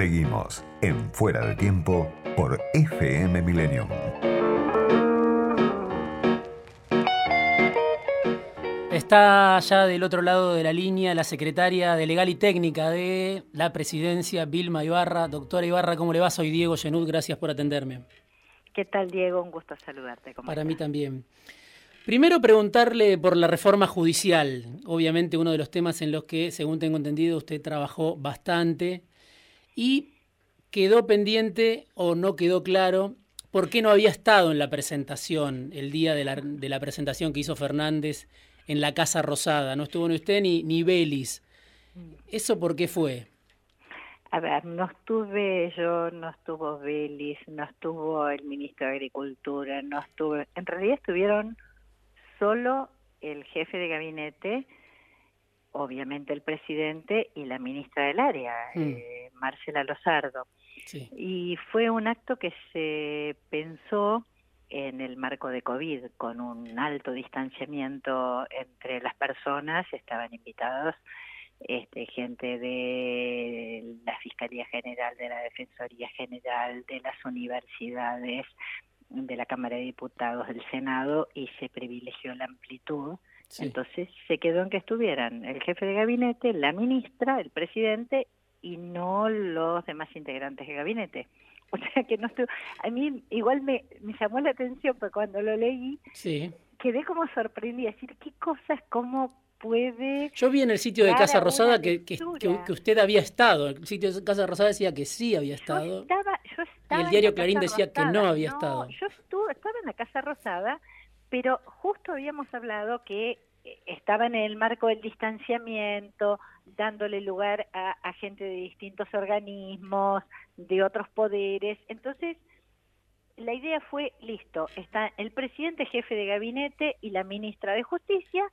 Seguimos en Fuera de Tiempo por FM Millennium. Está ya del otro lado de la línea la secretaria de Legal y Técnica de la Presidencia, Vilma Ibarra. Doctora Ibarra, ¿cómo le va? Soy Diego Genud, gracias por atenderme. ¿Qué tal, Diego? Un gusto saludarte. Para mí también. Primero preguntarle por la reforma judicial, obviamente uno de los temas en los que, según tengo entendido, usted trabajó bastante y quedó pendiente o no quedó claro por qué no había estado en la presentación, el día de la, de la presentación que hizo Fernández en la Casa Rosada. No estuvo ni usted ni, ni Belis. ¿Eso por qué fue? A ver, no estuve yo, no estuvo Belis, no estuvo el ministro de Agricultura, no estuvo... En realidad estuvieron solo el jefe de gabinete, obviamente el presidente y la ministra del área, mm. eh, Marcela Lozardo. Y fue un acto que se pensó en el marco de COVID, con un alto distanciamiento entre las personas, estaban invitados este, gente de la Fiscalía General, de la Defensoría General, de las universidades, de la Cámara de Diputados, del Senado, y se privilegió la amplitud. Entonces se quedó en que estuvieran el jefe de gabinete, la ministra, el presidente y no los demás integrantes del gabinete. O sea que no estuvo. A mí igual me, me llamó la atención, porque cuando lo leí, quedé como sorprendida. decir, qué cosas, cómo puede. Yo vi en el sitio de Casa Rosada que, que, usted había estado. El sitio de Casa Rosada decía que sí había estado. Yo estaba, yo estaba y el diario Clarín decía que no había estado. Yo estuve, estaba en la Casa Rosada, pero justo habíamos hablado que estaba en el marco del distanciamiento, dándole lugar a, a gente de distintos organismos, de otros poderes. Entonces, la idea fue, listo, está el presidente jefe de gabinete y la ministra de Justicia,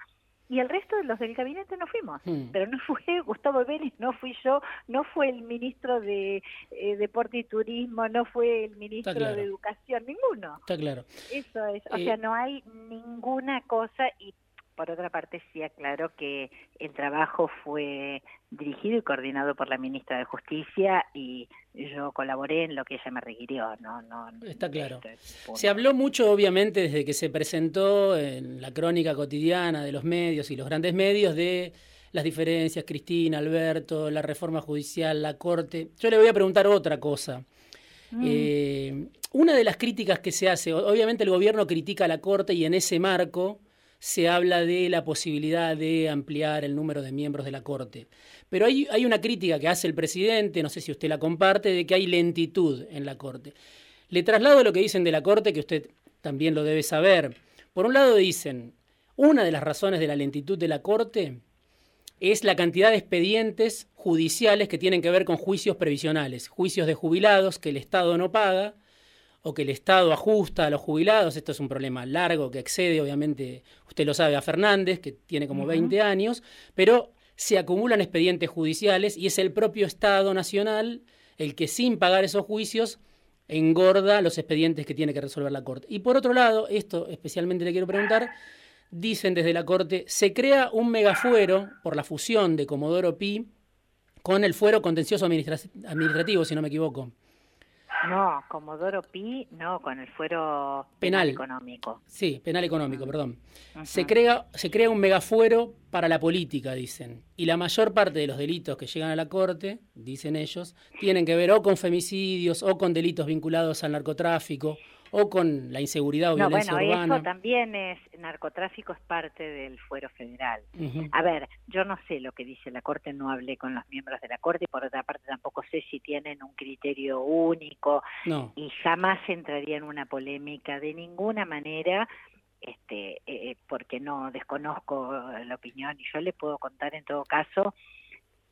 y el resto de los del gabinete no fuimos, hmm. pero no fue Gustavo Vélez, no fui yo, no fue el ministro de eh, Deporte y Turismo, no fue el ministro de Educación, ninguno. Está claro. Eso es, o sea, eh, no hay ninguna cosa y por otra parte, sí aclaro que el trabajo fue dirigido y coordinado por la ministra de Justicia y yo colaboré en lo que ella me requirió. No, no, Está claro. Se habló mucho, obviamente, desde que se presentó en la crónica cotidiana de los medios y los grandes medios de las diferencias, Cristina, Alberto, la reforma judicial, la Corte. Yo le voy a preguntar otra cosa. Mm. Eh, una de las críticas que se hace, obviamente el gobierno critica a la Corte y en ese marco se habla de la posibilidad de ampliar el número de miembros de la Corte. Pero hay, una crítica que hace el presidente, no sé si usted la comparte, de que hay lentitud en la Corte. Le traslado lo que dicen de la Corte, que usted también lo debe saber. Por un lado dicen, una de las razones de la lentitud de la Corte es la cantidad de expedientes judiciales que tienen que ver con juicios previsionales, juicios de jubilados que el Estado no paga, o que el Estado ajusta a los jubilados, esto es un problema largo que excede, obviamente, usted lo sabe, a Fernández, que tiene como 20 años, pero se acumulan expedientes judiciales y es el propio Estado Nacional el que sin pagar esos juicios engorda los expedientes que tiene que resolver la Corte. Y por otro lado, esto especialmente le quiero preguntar, dicen desde la Corte, se crea un megafuero por la fusión de Comodoro Pi con el fuero contencioso administrativo, si no me equivoco. No, Comodoro Pi, no, con el fuero penal, económico. Sí, penal económico, perdón. Se crea se crea un megafuero para la política, dicen. Y la mayor parte de los delitos que llegan a la corte, dicen ellos, tienen que ver o con femicidios o con delitos vinculados al narcotráfico o con la inseguridad o no, violencia bueno, Eso también es, narcotráfico es parte del fuero federal. A ver, yo no sé lo que dice la Corte, no hablé con los miembros de la Corte y por otra parte tampoco sé si tienen un criterio único y jamás entraría en una polémica de ninguna manera este eh, porque no desconozco la opinión y yo le puedo contar en todo caso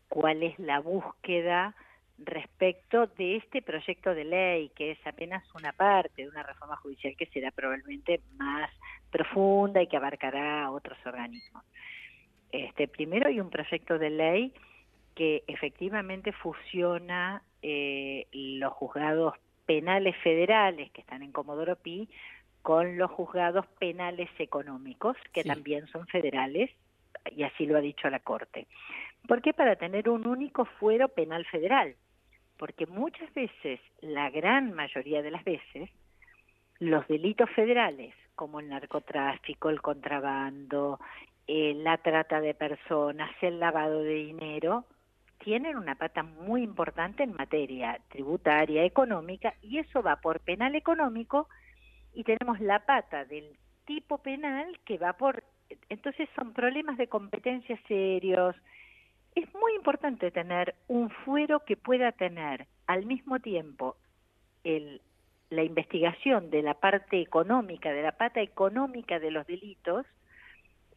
cuál es la búsqueda respecto de este proyecto de ley, que es apenas una parte de una reforma judicial que será probablemente más profunda y que abarcará otros organismos. Este, primero hay un proyecto de ley que efectivamente fusiona eh, los juzgados penales federales que están en Comodoro Pi con los juzgados penales económicos, que también son federales, y así lo ha dicho la Corte. ¿Por qué? Para tener un único fuero penal federal porque muchas veces, la gran mayoría de las veces, los delitos federales, como el narcotráfico, el contrabando, eh, la trata de personas, el lavado de dinero, tienen una pata muy importante en materia tributaria, económica, y eso va por penal económico, y tenemos la pata del tipo penal que va por... Entonces son problemas de competencia serios. Es muy importante tener un fuero que pueda tener al mismo tiempo el, la investigación de la parte económica, de la pata económica de los delitos,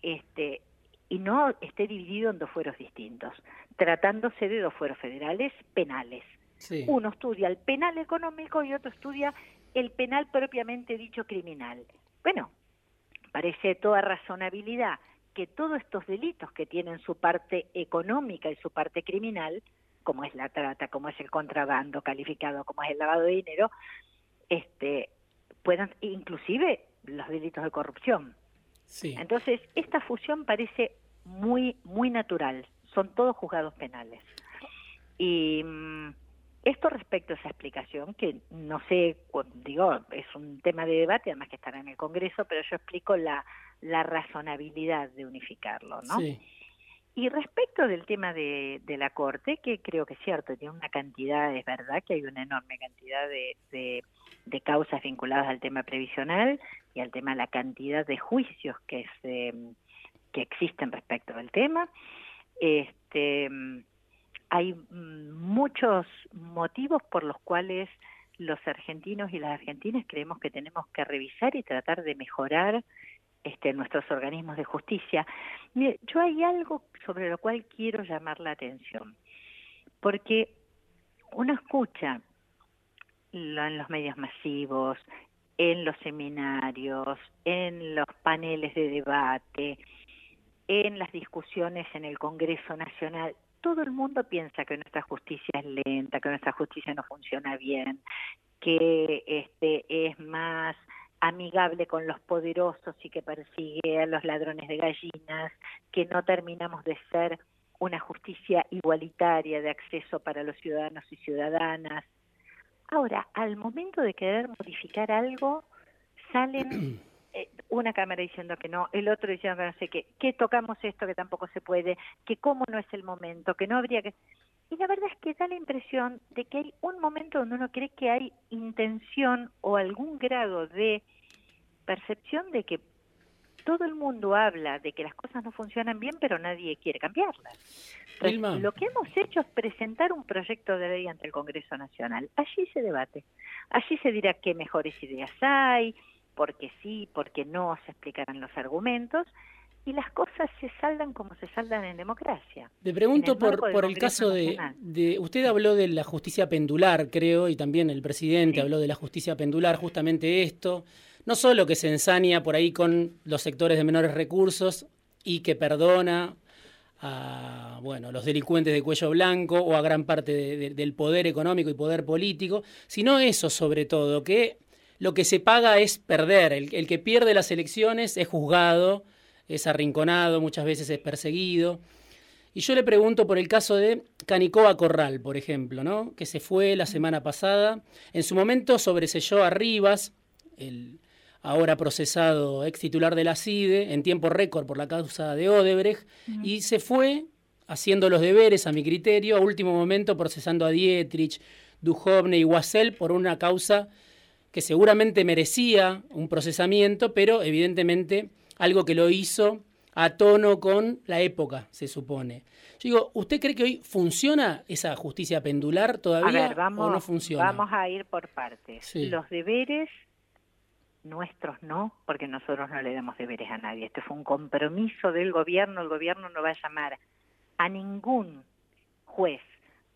este, y no esté dividido en dos fueros distintos, tratándose de dos fueros federales penales. Uno estudia el penal económico y otro estudia el penal propiamente dicho criminal. Bueno, parece toda razonabilidad que todos estos delitos que tienen su parte económica y su parte criminal, como es la trata, como es el contrabando calificado, como es el lavado de dinero, este, puedan, inclusive los delitos de corrupción. Sí. Entonces, esta fusión parece muy, muy natural. Son todos juzgados penales. Y mm, esto respecto a esa explicación, que no sé, digo, es un tema de debate, además que estará en el Congreso, pero yo explico la, la razonabilidad de unificarlo, ¿no? Y respecto del tema de, de, la Corte, que creo que es cierto, tiene una cantidad, es verdad que hay una enorme cantidad de, de, de causas vinculadas al tema previsional y al tema de la cantidad de juicios que, se, que existen respecto del tema. Este, hay muchos motivos por los cuales los argentinos y las argentinas creemos que tenemos que revisar y tratar de mejorar este, nuestros organismos de justicia. yo hay algo sobre lo cual quiero llamar la atención, porque uno escucha en los medios masivos, en los seminarios, en los paneles de debate, en las discusiones en el Congreso Nacional, todo el mundo piensa que nuestra justicia es lenta, que nuestra justicia no funciona bien, que este es más amigable con los poderosos y que persigue a los ladrones de gallinas, que no terminamos de ser una justicia igualitaria de acceso para los ciudadanos y ciudadanas. Ahora, al momento de querer modificar algo, salen una cámara diciendo que no, el otro diciendo que no sé qué, que tocamos esto que tampoco se puede, que cómo no es el momento, que no habría que... Y la verdad es que da la impresión de que hay un momento donde uno cree que hay intención o algún grado de percepción de que todo el mundo habla de que las cosas no funcionan bien, pero nadie quiere cambiarlas. lo que hemos hecho es presentar un proyecto de ley ante el Congreso Nacional. Allí se debate. Allí se dirá qué mejores ideas hay, por qué sí, por qué no, se explicarán los argumentos y las cosas se saldan como se saldan en democracia. Le pregunto por, por el caso de, de, Usted habló de la justicia pendular, creo, y también el presidente habló de la justicia pendular, justamente esto. No solo que se ensaña por ahí con los sectores de menores recursos y que perdona a bueno, los delincuentes de cuello blanco o a gran parte del poder económico y poder político, sino eso sobre todo, que lo que se paga es perder. el que pierde las elecciones es juzgado es arrinconado, muchas veces es perseguido. Y yo le pregunto por el caso de Canicoba Corral, por ejemplo, ¿no? que se fue la semana pasada. En su momento sobreselló a Rivas, el ahora procesado ex titular de la CIDE, en tiempo récord por la causa de Odebrecht, y se fue haciendo los deberes, a mi criterio, a último momento procesando a Dietrich, Duhovne y Wassel por una causa que seguramente merecía un procesamiento, pero evidentemente algo que lo hizo a tono con la época, se supone. Yo digo, ¿usted cree que hoy funciona esa justicia pendular todavía vamos, o no funciona? Vamos a ir por partes. Los deberes nuestros no, porque nosotros no le damos deberes a nadie. Este fue un compromiso del gobierno. El gobierno no va a llamar a ningún juez,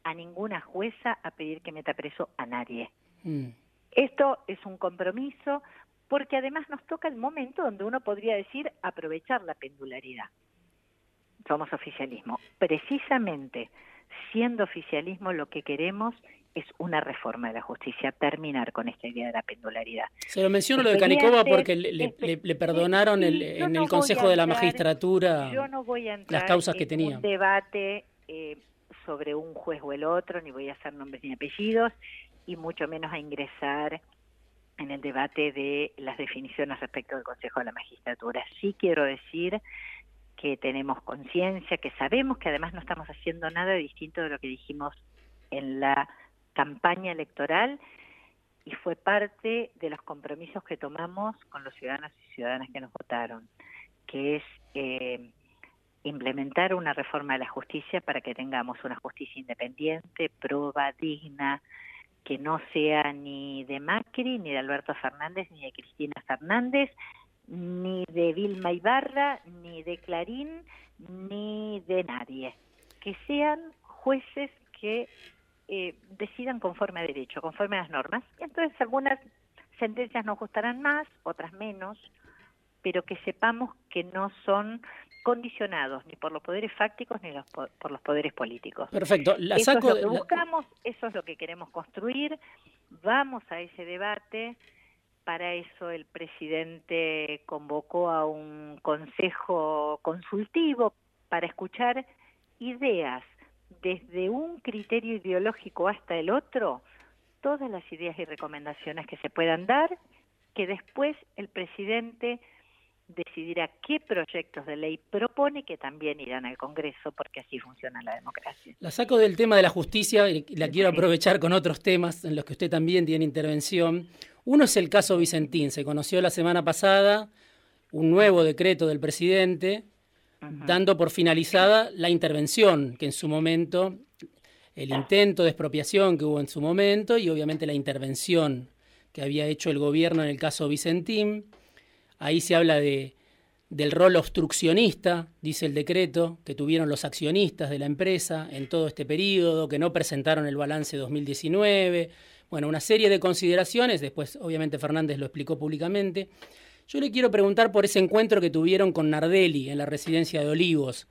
a ninguna jueza a pedir que meta preso a nadie. Mm. Esto es un compromiso porque además nos toca el momento donde uno podría decir aprovechar la pendularidad. Somos oficialismo. Precisamente siendo oficialismo lo que queremos es una reforma de la justicia, terminar con esta idea de la pendularidad. Se lo menciono lo de Canicova porque le, perdonaron en el Consejo de la Magistratura las causas que tenía. Un debate eh, sobre un juez o el otro, ni voy a hacer nombres ni apellidos, y mucho menos a ingresar en el debate de las definiciones respecto del Consejo de la Magistratura. Sí quiero decir que tenemos conciencia, que sabemos que además no estamos haciendo nada distinto de lo que dijimos en la campaña electoral y fue parte de los compromisos que tomamos con los ciudadanos y ciudadanas que nos votaron, que es eh, implementar una reforma de la justicia para que tengamos una justicia independiente, proba, digna, que no sea ni de Macri, ni de Alberto Fernández, ni de Cristina Fernández, ni de Vilma Ibarra, ni de Clarín, ni de nadie. Que sean jueces que eh, decidan conforme a derecho, conforme a las normas. Entonces algunas sentencias nos gustarán más, otras menos, pero que sepamos que no son condicionados ni por los poderes fácticos ni por, los poderes políticos. Perfecto. La eso es lo que buscamos, eso es lo que queremos construir. Vamos a ese debate. Para eso el presidente convocó a un consejo consultivo para escuchar ideas desde un criterio ideológico hasta el otro, todas las ideas y recomendaciones que se puedan dar, que después el presidente decidirá qué proyectos de ley propone que también irán al Congreso, porque así funciona la democracia. La saco del tema de la justicia y la quiero aprovechar con otros temas en los que usted también tiene intervención. Uno es el caso Vicentín. Se conoció la semana pasada un nuevo decreto del presidente dando por finalizada la intervención que en su momento, el intento de expropiación que hubo en su momento y obviamente la intervención que había hecho el gobierno en el caso Vicentín. Ahí se habla de, del rol obstruccionista, dice el decreto, que tuvieron los accionistas de la empresa en todo este periodo, que no presentaron el balance 2019. Bueno, una serie de consideraciones, después obviamente Fernández lo explicó públicamente. Yo le quiero preguntar por ese encuentro que tuvieron con Nardelli en la residencia de Olivos,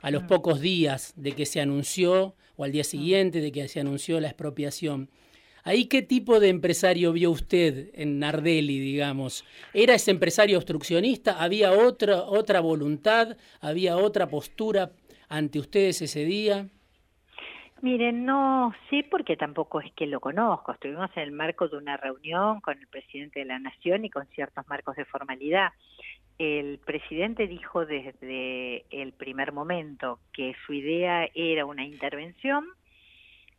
a los mm. pocos días de que se anunció, o al día siguiente de que se anunció la expropiación. ¿Ahí qué tipo de empresario vio usted en Nardelli, digamos? ¿Era ese empresario obstruccionista? ¿Había otra, otra voluntad? ¿Había otra postura ante ustedes ese día? Miren, no sí porque tampoco es que lo conozco. Estuvimos en el marco de una reunión con el presidente de la Nación y con ciertos marcos de formalidad. El presidente dijo desde el primer momento que su idea era una intervención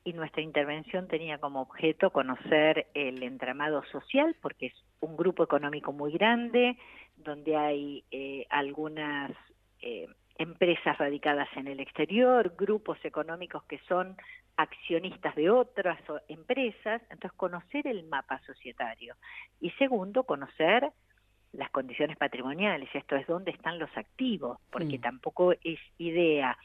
y nuestra intervención tenía como objeto conocer el entramado social, porque es un grupo económico muy grande, donde hay eh, algunas eh, empresas radicadas en el exterior, grupos económicos que son accionistas de otras empresas, entonces conocer el mapa societario. Y segundo, conocer las condiciones patrimoniales, esto es dónde están los activos, porque mm. tampoco es idea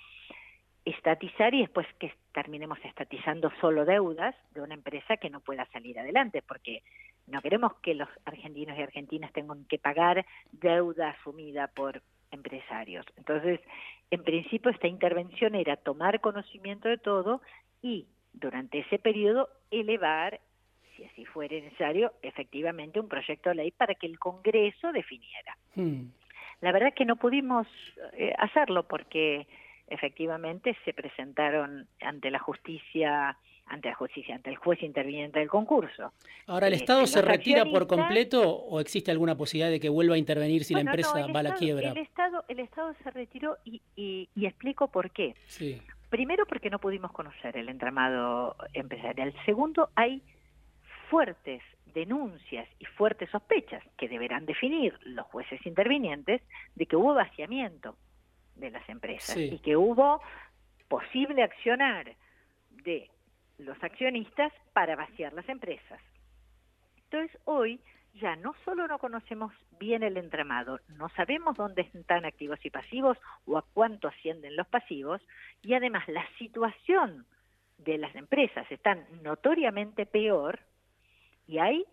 estatizar y después que terminemos estatizando solo deudas de una empresa que no pueda salir adelante, porque no queremos que los argentinos y argentinas tengan que pagar deuda asumida por empresarios. Entonces, en principio esta intervención era tomar conocimiento de todo y durante ese periodo elevar, si así fuera necesario, efectivamente un proyecto de ley para que el Congreso definiera. Hmm. La verdad es que no pudimos eh, hacerlo porque efectivamente se presentaron ante la justicia ante la justicia, ante el juez interviniente del concurso. Ahora, ¿el eh, Estado se retira por completo o existe alguna posibilidad de que vuelva a intervenir si la empresa va a la quiebra? El Estado, el Estado se retiró y, y, explico por qué. Sí. Primero porque no pudimos conocer el entramado empresarial. Segundo, hay fuertes denuncias y fuertes sospechas que deberán definir los jueces intervinientes de que hubo vaciamiento de las empresas y que hubo posible accionar de los accionistas para vaciar las empresas. Entonces hoy ya no solo no conocemos bien el entramado, no sabemos dónde están activos y pasivos o a cuánto ascienden los pasivos y además la situación de las empresas está notoriamente peor y hay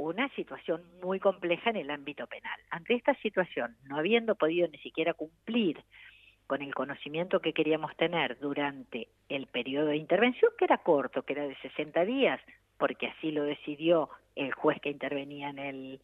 una situación muy compleja en el ámbito penal. Ante esta situación, no habiendo podido ni siquiera cumplir con el conocimiento que queríamos tener durante el periodo de intervención, que era corto, que era de 60 días, porque así lo decidió el juez que intervenía en el,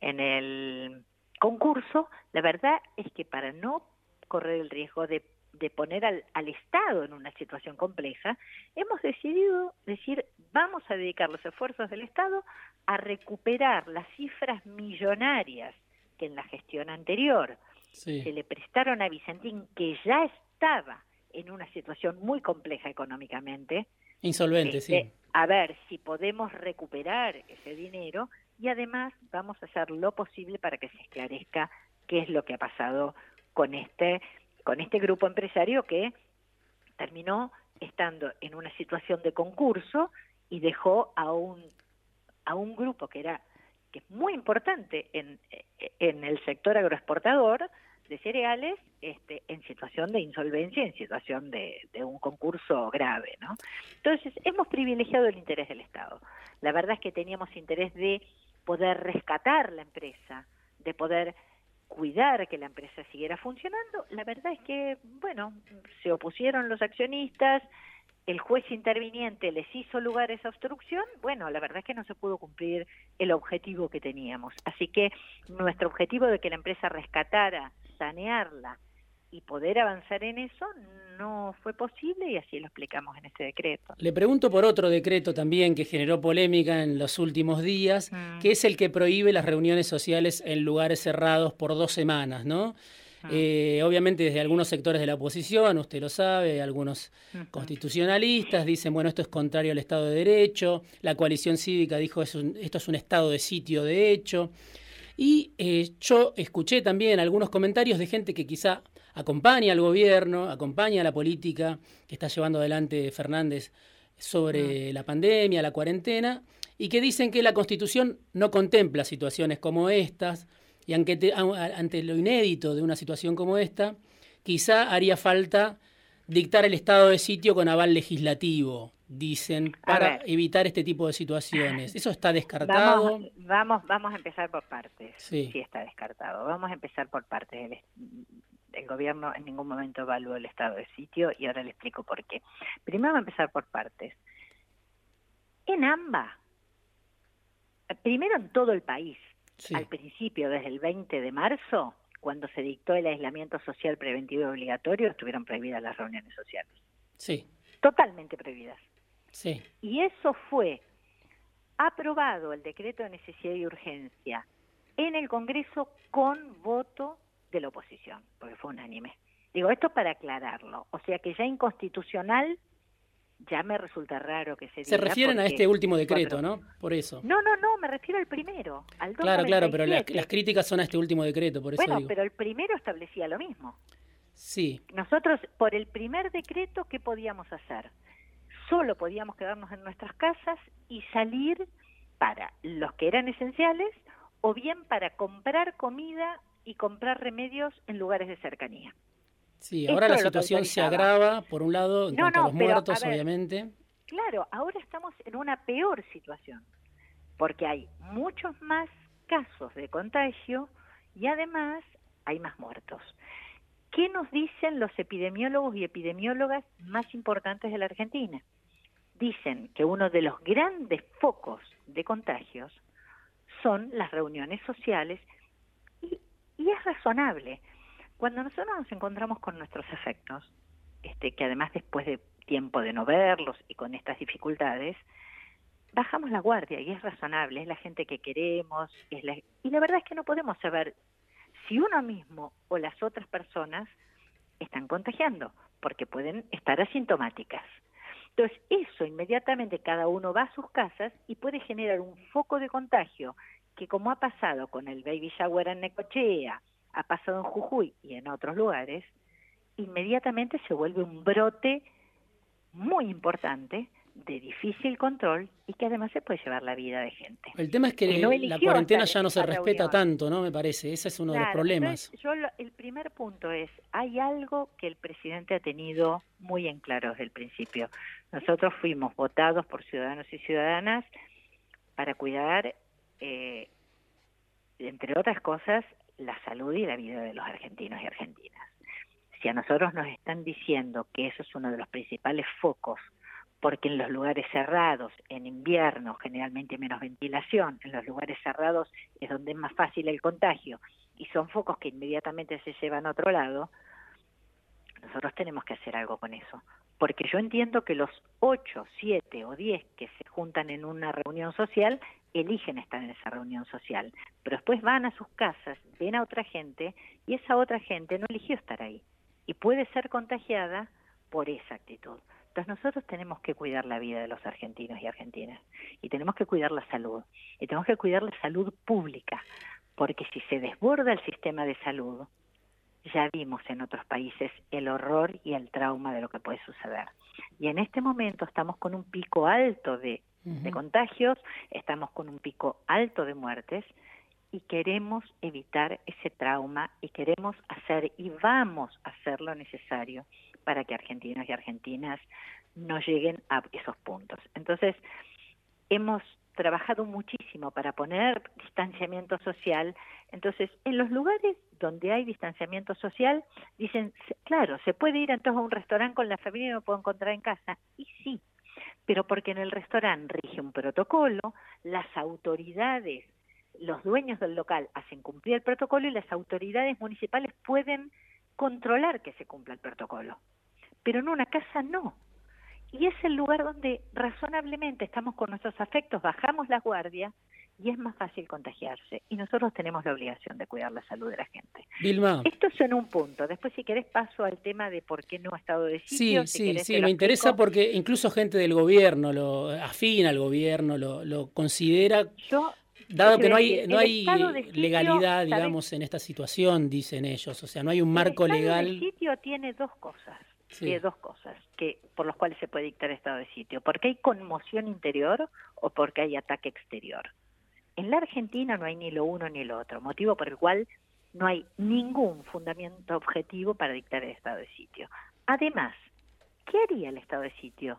en el concurso, la verdad es que para no correr el riesgo de de poner al, al, Estado en una situación compleja, hemos decidido decir, vamos a dedicar los esfuerzos del Estado a recuperar las cifras millonarias que en la gestión anterior se le prestaron a Vicentín, que ya estaba en una situación muy compleja económicamente. Insolvente, sí. Este, a ver si podemos recuperar ese dinero y además vamos a hacer lo posible para que se esclarezca qué es lo que ha pasado con este con este grupo empresario que terminó estando en una situación de concurso y dejó a un a un grupo que era que es muy importante en, en el sector agroexportador de cereales este, en situación de insolvencia, en situación de, de, un concurso grave, ¿no? Entonces, hemos privilegiado el interés del Estado. La verdad es que teníamos interés de poder rescatar la empresa, de poder cuidar que la empresa siguiera funcionando. La verdad es que, bueno, se opusieron los accionistas, el juez interviniente les hizo lugar esa obstrucción, bueno, la verdad es que no se pudo cumplir el objetivo que teníamos. Así que nuestro objetivo de que la empresa rescatara, sanearla y poder avanzar en eso no fue posible y así lo explicamos en este decreto. Le pregunto por otro decreto también que generó polémica en los últimos días, mm. que es el que prohíbe las reuniones sociales en lugares cerrados por dos semanas, ¿no? Ah. Eh, obviamente desde algunos sectores de la oposición, usted lo sabe, algunos constitucionalistas dicen, bueno, esto es contrario al Estado de Derecho, la coalición cívica dijo, esto es un Estado de sitio de hecho, y eh, yo escuché también algunos comentarios de gente que quizá acompaña al gobierno, acompaña a la política que está llevando adelante Fernández sobre ah. la pandemia, la cuarentena, y que dicen que la Constitución no contempla situaciones como estas, y ante, ante lo inédito de una situación como esta, quizá haría falta dictar el estado de sitio con aval legislativo, dicen, para evitar este tipo de situaciones. ¿Eso está descartado? Vamos, vamos, a empezar por partes. Sí. sí. está descartado. Vamos a empezar por partes. El, gobierno en ningún momento evaluó el estado de sitio y ahora le explico por qué. Primero vamos a empezar por partes. En ambas, primero en todo el país, al principio, desde el 20 de marzo, cuando se dictó el aislamiento social preventivo y obligatorio, estuvieron prohibidas las reuniones sociales. Sí. Totalmente prohibidas. Sí. Y eso fue aprobado el decreto de necesidad y urgencia en el Congreso con voto de la oposición, porque fue unánime. Digo, esto para aclararlo. O sea que ya inconstitucional ya me resulta raro que se diga. Se refieren a este último decreto, ¿no? Por eso. No, no, no, me refiero al primero. Al claro, claro, pero las, críticas son a este último decreto, por eso Bueno, pero el primero establecía lo mismo. Sí. Nosotros, por el primer decreto, ¿qué podíamos hacer? Solo podíamos quedarnos en nuestras casas y salir para los que eran esenciales o bien para comprar comida y comprar remedios en lugares de cercanía. Sí, ahora la situación se agrava, por un lado, en cuanto a los muertos, obviamente. Claro, ahora estamos en una peor situación, porque hay muchos más casos de contagio y además hay más muertos. ¿Qué nos dicen los epidemiólogos y epidemiólogas más importantes de la Argentina? Dicen que uno de los grandes focos de contagios son las reuniones sociales y, es razonable cuando nosotros nos encontramos con nuestros efectos, este, que además después de tiempo de no verlos y con estas dificultades, bajamos la guardia y es razonable, es la gente que queremos, es la... y la verdad es que no podemos saber si uno mismo o las otras personas están contagiando, porque pueden estar asintomáticas. Entonces, eso inmediatamente cada uno va a sus casas y puede generar un foco de contagio que como ha pasado con el baby shower en Necochea, ha pasado en Jujuy y en otros lugares, inmediatamente se vuelve un brote muy importante de difícil control y que además se puede llevar la vida de gente. El tema es que, la cuarentena ya no se respeta tanto, ¿no? Me parece, ese es uno de los problemas. yo el primer punto es, hay algo que el presidente ha tenido muy en claro desde el principio. Nosotros fuimos votados por ciudadanos y ciudadanas para cuidar, eh, entre otras cosas, la salud y la vida de los argentinos y argentinas. Si a nosotros nos están diciendo que eso es uno de los principales focos, porque en los lugares cerrados, en invierno, generalmente menos ventilación, en los lugares cerrados es donde es más fácil el contagio, y son focos que inmediatamente se llevan a otro lado, Nosotros tenemos que hacer algo con eso, porque yo entiendo que los 8, 7 o 10 que se juntan en una reunión social eligen estar en esa reunión social, pero después van a sus casas, ven a otra gente y esa otra gente no eligió estar ahí y puede ser contagiada por esa actitud. Entonces nosotros tenemos que cuidar la vida de los argentinos y argentinas y tenemos que cuidar la salud y tenemos que cuidar la salud pública, porque si se desborda el sistema de salud, ya vimos en otros países el horror y el trauma de lo que puede suceder. Y en este momento estamos con un pico alto de, de contagios, estamos con un pico alto de muertes y queremos evitar ese trauma y queremos hacer y vamos a hacer lo necesario para que argentinos y argentinas no lleguen a esos puntos. Entonces, hemos trabajado muchísimo para poner distanciamiento social. Entonces, en los lugares donde hay distanciamiento social, dicen, claro, se puede ir entonces a un restaurante con la familia y me puedo encontrar en casa. Y sí, pero porque en el restaurante rige un protocolo, las autoridades, los dueños del local hacen cumplir el protocolo y las autoridades municipales pueden controlar que se cumpla el protocolo. Pero en una casa no y es el lugar donde razonablemente estamos con nuestros afectos, bajamos la guardia y es más fácil contagiarse. Y nosotros tenemos la obligación de cuidar la salud de la gente. Vilma. Esto es en un punto. Después, si querés, paso al tema de por qué no ha estado de sitio. Sí, sí, sí, me interesa porque incluso gente del gobierno, lo afín al gobierno, lo, lo considera... Yo, Dado que no hay, no hay legalidad, digamos, en esta situación, dicen ellos. O sea, no hay un marco legal. El sitio tiene dos cosas sí. dos cosas que por las cuales se puede dictar estado de sitio. Porque hay conmoción interior o porque hay ataque exterior. En la Argentina no hay ni lo uno ni lo otro, motivo por el cual no hay ningún fundamento objetivo para dictar el estado de sitio. Además, ¿qué haría el estado de sitio?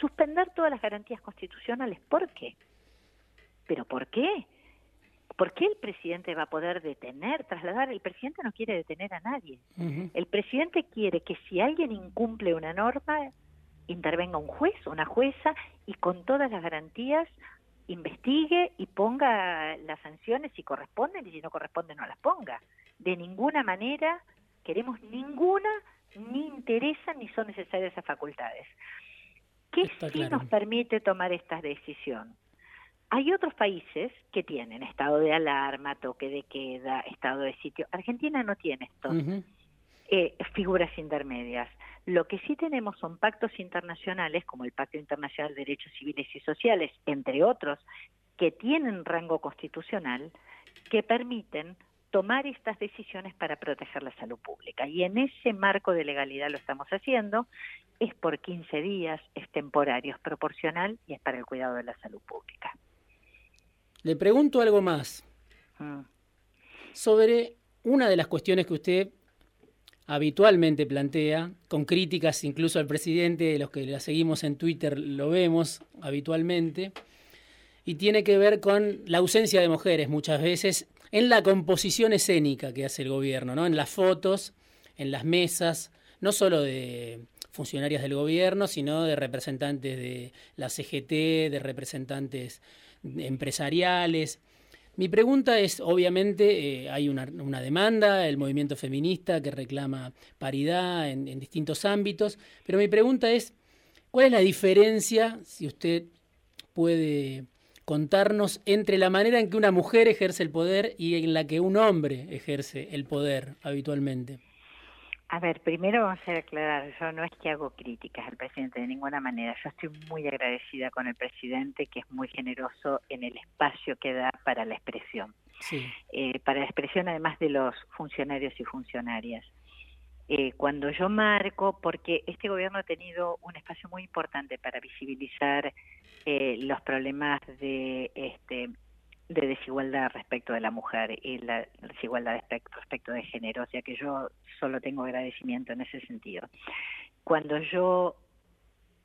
Suspender todas las garantías constitucionales. ¿Por qué? ¿Pero por qué? ¿Por qué el presidente va a poder detener, trasladar? El presidente no quiere detener a nadie. El presidente quiere que si alguien incumple una norma, intervenga un juez, una jueza, y con todas las garantías investigue y ponga las sanciones si corresponden y si no corresponden no las ponga. De ninguna manera queremos ninguna, ni interesa ni son necesarias esas facultades. ¿Qué sí nos permite tomar esta decisión? Hay otros países que tienen estado de alarma, toque de queda, estado de sitio. Argentina no tiene esto. Eh, figuras intermedias. Lo que sí tenemos son pactos internacionales, como el Pacto Internacional de Derechos Civiles y Sociales, entre otros, que tienen rango constitucional, que permiten tomar estas decisiones para proteger la salud pública. Y en ese marco de legalidad lo estamos haciendo, es por 15 días, es temporario, es proporcional y es para el cuidado de la salud pública. Le pregunto algo más Ah. sobre una de las cuestiones que usted habitualmente plantea, con críticas incluso al presidente, los que la seguimos en Twitter lo vemos habitualmente, y tiene que ver con la ausencia de mujeres muchas veces en la composición escénica que hace el gobierno, ¿no? en las fotos, en las mesas, no solo de funcionarias del gobierno, sino de representantes de la CGT, de representantes empresariales. Mi pregunta es, obviamente, eh, hay una, una, demanda, el movimiento feminista que reclama paridad en, en, distintos ámbitos, pero mi pregunta es, ¿cuál es la diferencia, si usted puede contarnos, entre la manera en que una mujer ejerce el poder y en la que un hombre ejerce el poder habitualmente? A ver, primero vamos a aclarar, yo no es que hago críticas al presidente de ninguna manera, yo estoy muy agradecida con el presidente que es muy generoso en el espacio que da para la expresión, sí. eh, para la expresión además de los funcionarios y funcionarias. Eh, cuando yo marco, porque este gobierno ha tenido un espacio muy importante para visibilizar eh, los problemas de este de desigualdad respecto de la mujer y la desigualdad respecto, de género, o sea que yo solo tengo agradecimiento en ese sentido. Cuando yo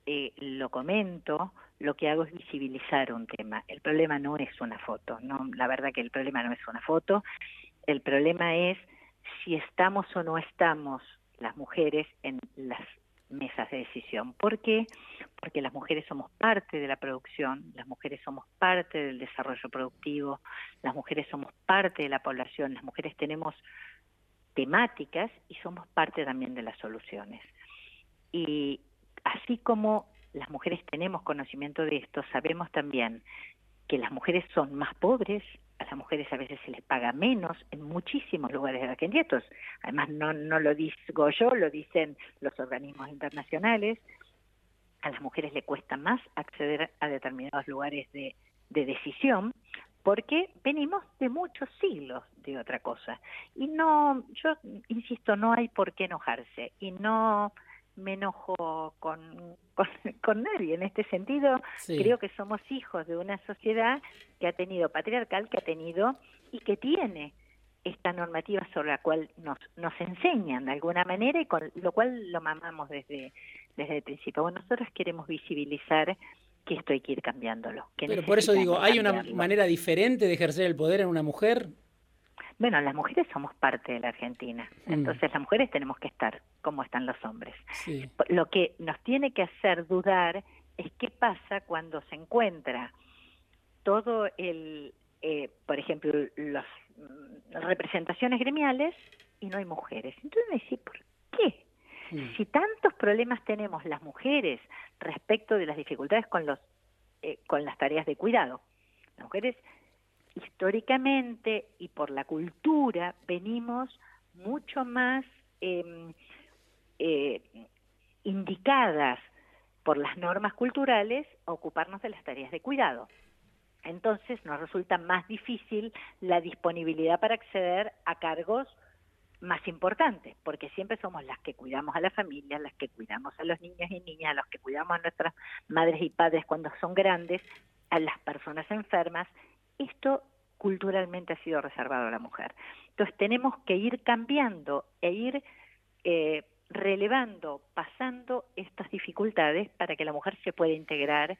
eh, lo comento, lo que hago es visibilizar un tema. El problema no es una foto, no, la verdad que el problema no es una foto, el problema es si estamos o no estamos las mujeres en las mesas de decisión. ¿Por qué? Porque las mujeres somos parte de la producción, las mujeres somos parte del desarrollo productivo, las mujeres somos parte de la población, las mujeres tenemos temáticas y somos parte también de las soluciones. Y así como las mujeres tenemos conocimiento de esto, sabemos también que las mujeres son más pobres, a las mujeres a veces se les paga menos en muchísimos lugares de Argentina. además, no, no lo digo yo, lo dicen los organismos internacionales. A las mujeres le cuesta más acceder a determinados lugares de, de decisión porque venimos de muchos siglos de otra cosa. Y no, yo insisto, no hay por qué enojarse y no me enojo con, con, nadie. En este sentido, creo que somos hijos de una sociedad que ha tenido patriarcal, que ha tenido y que tiene esta normativa sobre la cual nos, nos enseñan de alguna manera y con lo cual lo mamamos desde, desde el principio. Bueno, nosotros queremos visibilizar que esto hay que ir cambiándolo. Pero por eso digo, ¿hay una manera diferente de ejercer el poder en una mujer? Bueno, las mujeres somos parte de la Argentina, mm. entonces las mujeres tenemos que estar como están los hombres. Lo que nos tiene que hacer dudar es qué pasa cuando se encuentra todo el, eh, por ejemplo, las mm, representaciones gremiales y no hay mujeres. Entonces me decís, ¿por qué? Mm. Si tantos problemas tenemos las mujeres respecto de las dificultades con los eh, con las tareas de cuidado, las mujeres históricamente y por la cultura venimos mucho más em, eh, indicadas por las normas culturales a ocuparnos de las tareas de cuidado. Entonces nos resulta más difícil la disponibilidad para acceder a cargos más importantes, porque siempre somos las que cuidamos a la familia, las que cuidamos a los niños y niñas, los que cuidamos a nuestras madres y padres cuando son grandes, a las personas enfermas esto culturalmente ha sido reservado a la mujer. Entonces tenemos que ir cambiando e ir eh, relevando, pasando estas dificultades para que la mujer se pueda integrar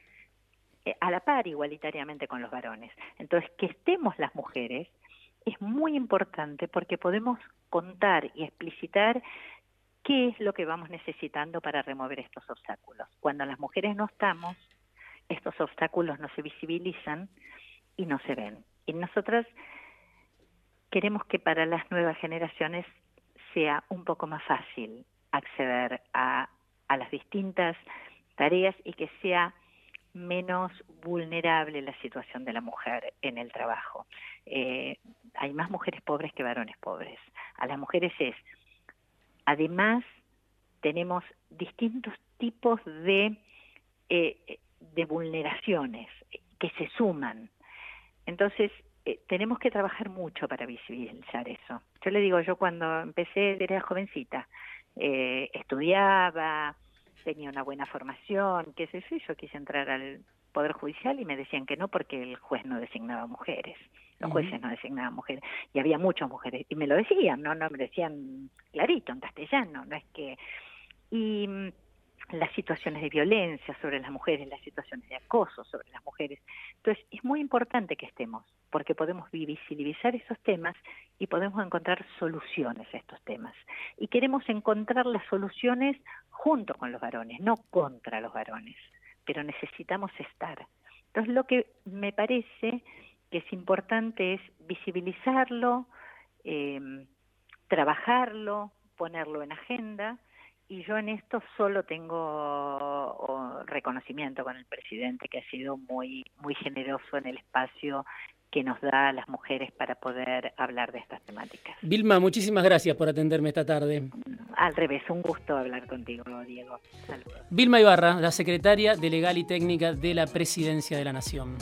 eh, a la par igualitariamente con los varones. Entonces, que estemos las mujeres es muy importante porque podemos contar y explicitar qué es lo que vamos necesitando para remover estos obstáculos. Cuando las mujeres no estamos, estos obstáculos no se visibilizan, y no se ven. Y nosotros queremos que para las nuevas generaciones sea un poco más fácil acceder a, a las distintas tareas y que sea menos vulnerable la situación de la mujer en el trabajo. Eh, hay más mujeres pobres que varones pobres. A las mujeres es, además, tenemos distintos tipos de, eh, de vulneraciones que se suman. Entonces, eh, tenemos que trabajar mucho para visibilizar eso. Yo le digo, yo cuando empecé era jovencita, eh, estudiaba, tenía una buena formación, qué sé yo, yo quise entrar al Poder Judicial y me decían que no porque el juez no designaba mujeres, los jueces no designaban mujeres, y había muchas mujeres, y me lo decían, no, no, me decían clarito, en castellano, no es que... Y las situaciones de violencia sobre las mujeres, las situaciones de acoso sobre las mujeres. Entonces, es muy importante que estemos, porque podemos visibilizar esos temas y podemos encontrar soluciones a estos temas. Y queremos encontrar las soluciones junto con los varones, no contra los varones, pero necesitamos estar. Entonces, lo que me parece que es importante es visibilizarlo, eh, trabajarlo, ponerlo en agenda, y yo en esto solo tengo reconocimiento con el presidente que ha sido muy muy generoso en el espacio que nos da a las mujeres para poder hablar de estas temáticas. Vilma, muchísimas gracias por atenderme esta tarde. Al revés, un gusto hablar contigo, Diego. Saludos. Vilma Ibarra, la secretaria de Legal y Técnica de la Presidencia de la Nación.